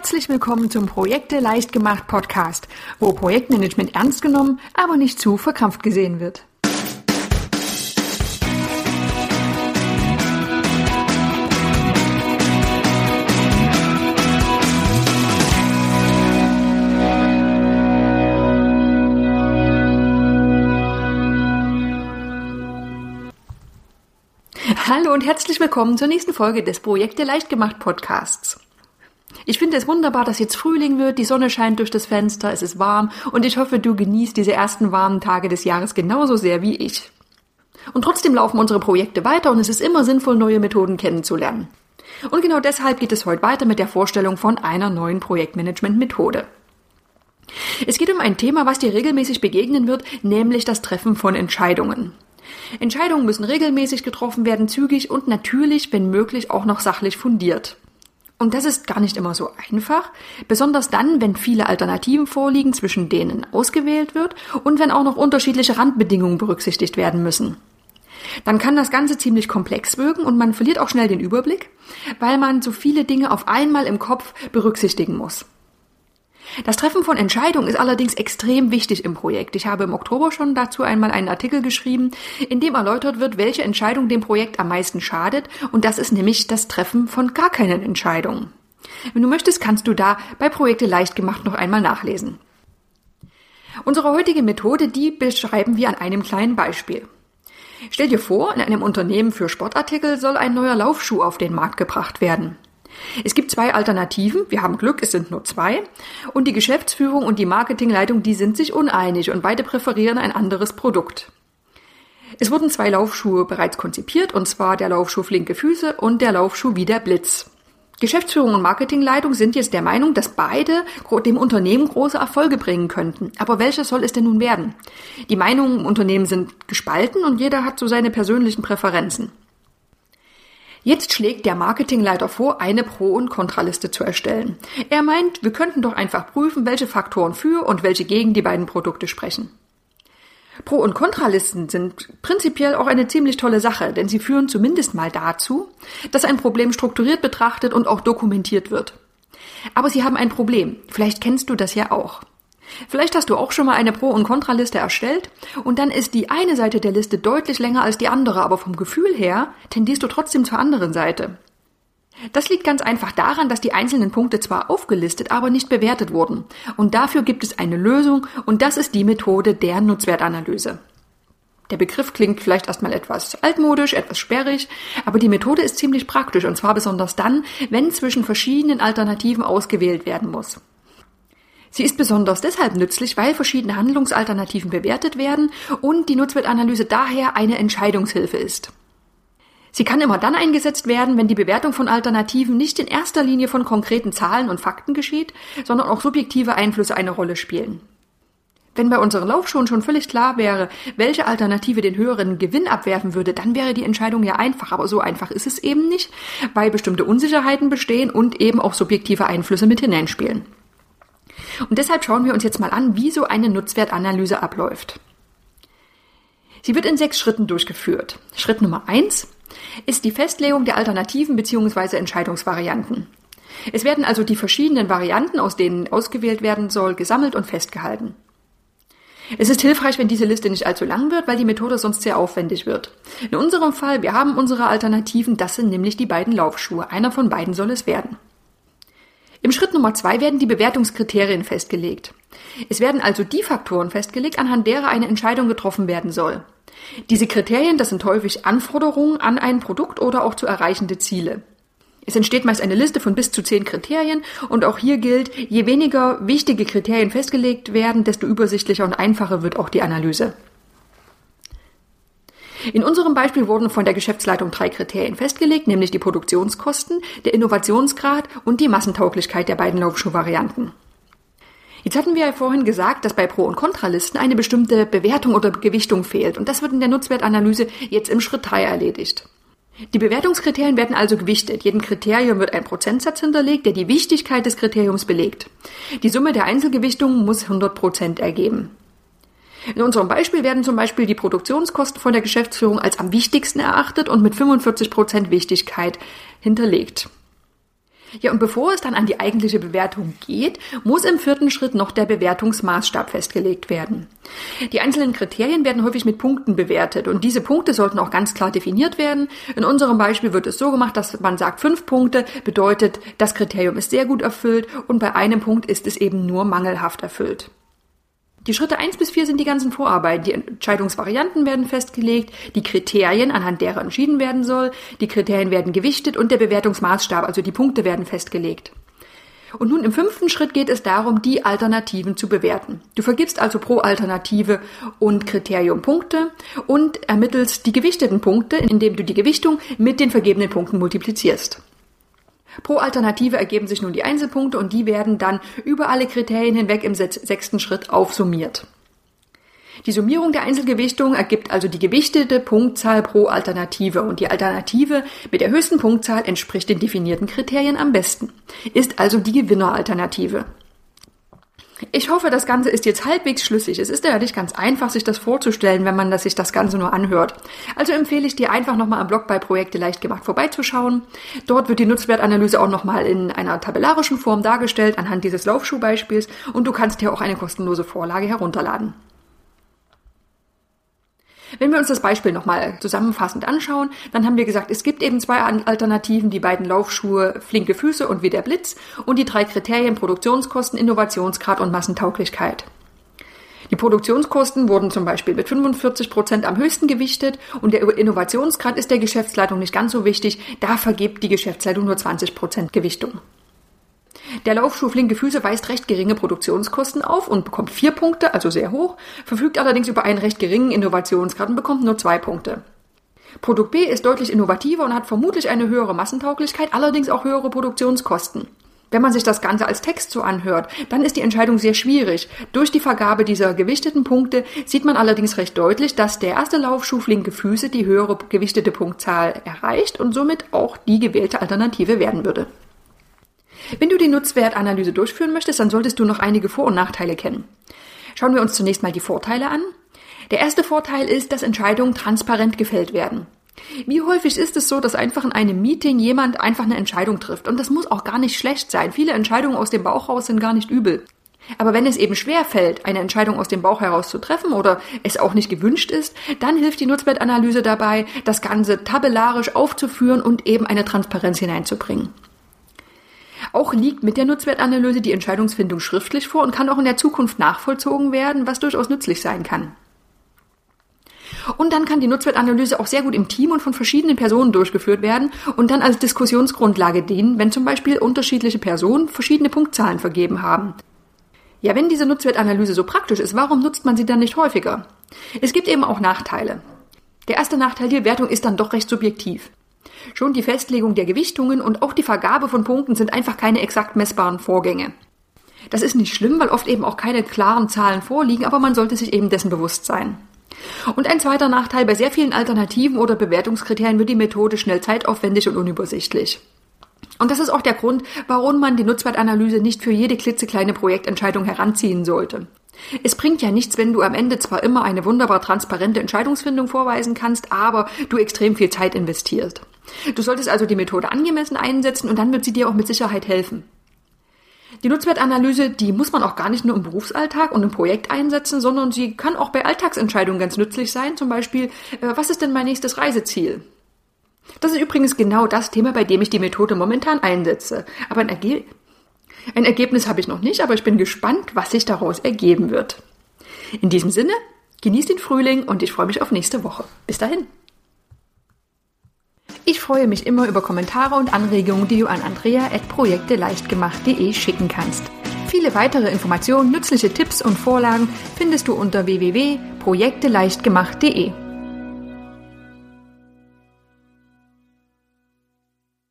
Herzlich willkommen zum Projekte leicht gemacht Podcast, wo Projektmanagement ernst genommen, aber nicht zu verkrampft gesehen wird. Hallo und herzlich willkommen zur nächsten Folge des Projekte leicht gemacht Podcasts. Ich finde es wunderbar, dass jetzt Frühling wird, die Sonne scheint durch das Fenster, es ist warm und ich hoffe, du genießt diese ersten warmen Tage des Jahres genauso sehr wie ich. Und trotzdem laufen unsere Projekte weiter und es ist immer sinnvoll, neue Methoden kennenzulernen. Und genau deshalb geht es heute weiter mit der Vorstellung von einer neuen Projektmanagement-Methode. Es geht um ein Thema, was dir regelmäßig begegnen wird, nämlich das Treffen von Entscheidungen. Entscheidungen müssen regelmäßig getroffen werden, zügig und natürlich, wenn möglich, auch noch sachlich fundiert. Und das ist gar nicht immer so einfach, besonders dann, wenn viele Alternativen vorliegen, zwischen denen ausgewählt wird und wenn auch noch unterschiedliche Randbedingungen berücksichtigt werden müssen. Dann kann das Ganze ziemlich komplex wirken und man verliert auch schnell den Überblick, weil man so viele Dinge auf einmal im Kopf berücksichtigen muss. Das Treffen von Entscheidungen ist allerdings extrem wichtig im Projekt. Ich habe im Oktober schon dazu einmal einen Artikel geschrieben, in dem erläutert wird, welche Entscheidung dem Projekt am meisten schadet, und das ist nämlich das Treffen von gar keinen Entscheidungen. Wenn du möchtest, kannst du da bei Projekte leicht gemacht noch einmal nachlesen. Unsere heutige Methode, die beschreiben wir an einem kleinen Beispiel. Stell dir vor, in einem Unternehmen für Sportartikel soll ein neuer Laufschuh auf den Markt gebracht werden. Es gibt zwei Alternativen. Wir haben Glück, es sind nur zwei. Und die Geschäftsführung und die Marketingleitung, die sind sich uneinig und beide präferieren ein anderes Produkt. Es wurden zwei Laufschuhe bereits konzipiert, und zwar der Laufschuh Flinke Füße und der Laufschuh wie der Blitz. Geschäftsführung und Marketingleitung sind jetzt der Meinung, dass beide dem Unternehmen große Erfolge bringen könnten. Aber welcher soll es denn nun werden? Die Meinungen im Unternehmen sind gespalten und jeder hat so seine persönlichen Präferenzen. Jetzt schlägt der Marketingleiter vor, eine Pro- und Kontraliste zu erstellen. Er meint, wir könnten doch einfach prüfen, welche Faktoren für und welche gegen die beiden Produkte sprechen. Pro- und Kontralisten sind prinzipiell auch eine ziemlich tolle Sache, denn sie führen zumindest mal dazu, dass ein Problem strukturiert betrachtet und auch dokumentiert wird. Aber sie haben ein Problem. Vielleicht kennst du das ja auch. Vielleicht hast du auch schon mal eine Pro- und Kontraliste erstellt und dann ist die eine Seite der Liste deutlich länger als die andere, aber vom Gefühl her tendierst du trotzdem zur anderen Seite. Das liegt ganz einfach daran, dass die einzelnen Punkte zwar aufgelistet, aber nicht bewertet wurden. Und dafür gibt es eine Lösung und das ist die Methode der Nutzwertanalyse. Der Begriff klingt vielleicht erstmal etwas altmodisch, etwas sperrig, aber die Methode ist ziemlich praktisch und zwar besonders dann, wenn zwischen verschiedenen Alternativen ausgewählt werden muss. Sie ist besonders deshalb nützlich, weil verschiedene Handlungsalternativen bewertet werden und die Nutzwertanalyse daher eine Entscheidungshilfe ist. Sie kann immer dann eingesetzt werden, wenn die Bewertung von Alternativen nicht in erster Linie von konkreten Zahlen und Fakten geschieht, sondern auch subjektive Einflüsse eine Rolle spielen. Wenn bei unseren Laufschuhen schon völlig klar wäre, welche Alternative den höheren Gewinn abwerfen würde, dann wäre die Entscheidung ja einfach. Aber so einfach ist es eben nicht, weil bestimmte Unsicherheiten bestehen und eben auch subjektive Einflüsse mit hineinspielen. Und deshalb schauen wir uns jetzt mal an, wie so eine Nutzwertanalyse abläuft. Sie wird in sechs Schritten durchgeführt. Schritt Nummer eins ist die Festlegung der Alternativen bzw. Entscheidungsvarianten. Es werden also die verschiedenen Varianten, aus denen ausgewählt werden soll, gesammelt und festgehalten. Es ist hilfreich, wenn diese Liste nicht allzu lang wird, weil die Methode sonst sehr aufwendig wird. In unserem Fall, wir haben unsere Alternativen, das sind nämlich die beiden Laufschuhe. Einer von beiden soll es werden. Im Schritt Nummer zwei werden die Bewertungskriterien festgelegt. Es werden also die Faktoren festgelegt, anhand derer eine Entscheidung getroffen werden soll. Diese Kriterien, das sind häufig Anforderungen an ein Produkt oder auch zu erreichende Ziele. Es entsteht meist eine Liste von bis zu zehn Kriterien und auch hier gilt, je weniger wichtige Kriterien festgelegt werden, desto übersichtlicher und einfacher wird auch die Analyse. In unserem Beispiel wurden von der Geschäftsleitung drei Kriterien festgelegt, nämlich die Produktionskosten, der Innovationsgrad und die Massentauglichkeit der beiden Laufschuhvarianten. Jetzt hatten wir ja vorhin gesagt, dass bei Pro- und Kontralisten eine bestimmte Bewertung oder Gewichtung fehlt und das wird in der Nutzwertanalyse jetzt im Schritt 3 erledigt. Die Bewertungskriterien werden also gewichtet. Jedem Kriterium wird ein Prozentsatz hinterlegt, der die Wichtigkeit des Kriteriums belegt. Die Summe der Einzelgewichtungen muss 100 Prozent ergeben. In unserem Beispiel werden zum Beispiel die Produktionskosten von der Geschäftsführung als am wichtigsten erachtet und mit 45 Prozent Wichtigkeit hinterlegt. Ja, und bevor es dann an die eigentliche Bewertung geht, muss im vierten Schritt noch der Bewertungsmaßstab festgelegt werden. Die einzelnen Kriterien werden häufig mit Punkten bewertet und diese Punkte sollten auch ganz klar definiert werden. In unserem Beispiel wird es so gemacht, dass man sagt, fünf Punkte bedeutet, das Kriterium ist sehr gut erfüllt und bei einem Punkt ist es eben nur mangelhaft erfüllt. Die Schritte eins bis vier sind die ganzen Vorarbeiten. Die Entscheidungsvarianten werden festgelegt, die Kriterien, anhand derer entschieden werden soll, die Kriterien werden gewichtet und der Bewertungsmaßstab, also die Punkte werden festgelegt. Und nun im fünften Schritt geht es darum, die Alternativen zu bewerten. Du vergibst also pro Alternative und Kriterium Punkte und ermittelst die gewichteten Punkte, indem du die Gewichtung mit den vergebenen Punkten multiplizierst. Pro Alternative ergeben sich nun die Einzelpunkte und die werden dann über alle Kriterien hinweg im sechsten Schritt aufsummiert. Die Summierung der Einzelgewichtung ergibt also die gewichtete Punktzahl pro Alternative und die Alternative mit der höchsten Punktzahl entspricht den definierten Kriterien am besten, ist also die Gewinneralternative. Ich hoffe, das Ganze ist jetzt halbwegs schlüssig. Es ist ja nicht ganz einfach, sich das vorzustellen, wenn man das, sich das Ganze nur anhört. Also empfehle ich dir einfach nochmal am Blog bei Projekte leicht gemacht vorbeizuschauen. Dort wird die Nutzwertanalyse auch nochmal in einer tabellarischen Form dargestellt anhand dieses Laufschuhbeispiels und du kannst dir auch eine kostenlose Vorlage herunterladen. Wenn wir uns das Beispiel nochmal zusammenfassend anschauen, dann haben wir gesagt, es gibt eben zwei Alternativen, die beiden Laufschuhe, flinke Füße und wie der Blitz und die drei Kriterien Produktionskosten, Innovationsgrad und Massentauglichkeit. Die Produktionskosten wurden zum Beispiel mit 45 Prozent am höchsten gewichtet und der Innovationsgrad ist der Geschäftsleitung nicht ganz so wichtig. Da vergibt die Geschäftsleitung nur 20 Prozent Gewichtung. Der Laufschuh Flinke Füße weist recht geringe Produktionskosten auf und bekommt vier Punkte, also sehr hoch, verfügt allerdings über einen recht geringen Innovationsgrad und bekommt nur zwei Punkte. Produkt B ist deutlich innovativer und hat vermutlich eine höhere Massentauglichkeit, allerdings auch höhere Produktionskosten. Wenn man sich das Ganze als Text so anhört, dann ist die Entscheidung sehr schwierig. Durch die Vergabe dieser gewichteten Punkte sieht man allerdings recht deutlich, dass der erste Laufschuh flinke Füße die höhere gewichtete Punktzahl erreicht und somit auch die gewählte Alternative werden würde. Wenn du die Nutzwertanalyse durchführen möchtest, dann solltest du noch einige Vor- und Nachteile kennen. Schauen wir uns zunächst mal die Vorteile an. Der erste Vorteil ist, dass Entscheidungen transparent gefällt werden. Wie häufig ist es so, dass einfach in einem Meeting jemand einfach eine Entscheidung trifft? Und das muss auch gar nicht schlecht sein. Viele Entscheidungen aus dem Bauch raus sind gar nicht übel. Aber wenn es eben schwer fällt, eine Entscheidung aus dem Bauch heraus zu treffen oder es auch nicht gewünscht ist, dann hilft die Nutzwertanalyse dabei, das Ganze tabellarisch aufzuführen und eben eine Transparenz hineinzubringen. Auch liegt mit der Nutzwertanalyse die Entscheidungsfindung schriftlich vor und kann auch in der Zukunft nachvollzogen werden, was durchaus nützlich sein kann. Und dann kann die Nutzwertanalyse auch sehr gut im Team und von verschiedenen Personen durchgeführt werden und dann als Diskussionsgrundlage dienen, wenn zum Beispiel unterschiedliche Personen verschiedene Punktzahlen vergeben haben. Ja, wenn diese Nutzwertanalyse so praktisch ist, warum nutzt man sie dann nicht häufiger? Es gibt eben auch Nachteile. Der erste Nachteil, die Wertung ist dann doch recht subjektiv. Schon die Festlegung der Gewichtungen und auch die Vergabe von Punkten sind einfach keine exakt messbaren Vorgänge. Das ist nicht schlimm, weil oft eben auch keine klaren Zahlen vorliegen, aber man sollte sich eben dessen bewusst sein. Und ein zweiter Nachteil, bei sehr vielen Alternativen oder Bewertungskriterien wird die Methode schnell zeitaufwendig und unübersichtlich. Und das ist auch der Grund, warum man die Nutzwertanalyse nicht für jede klitzekleine Projektentscheidung heranziehen sollte. Es bringt ja nichts, wenn du am Ende zwar immer eine wunderbar transparente Entscheidungsfindung vorweisen kannst, aber du extrem viel Zeit investierst. Du solltest also die Methode angemessen einsetzen und dann wird sie dir auch mit Sicherheit helfen. Die Nutzwertanalyse, die muss man auch gar nicht nur im Berufsalltag und im Projekt einsetzen, sondern sie kann auch bei Alltagsentscheidungen ganz nützlich sein. Zum Beispiel, äh, was ist denn mein nächstes Reiseziel? Das ist übrigens genau das Thema, bei dem ich die Methode momentan einsetze. Aber ein, Erge ein Ergebnis habe ich noch nicht, aber ich bin gespannt, was sich daraus ergeben wird. In diesem Sinne, genieß den Frühling und ich freue mich auf nächste Woche. Bis dahin. Ich freue mich immer über Kommentare und Anregungen, die du an andrea.projekteleichtgemacht.de schicken kannst. Viele weitere Informationen, nützliche Tipps und Vorlagen findest du unter www.projekteleichtgemacht.de.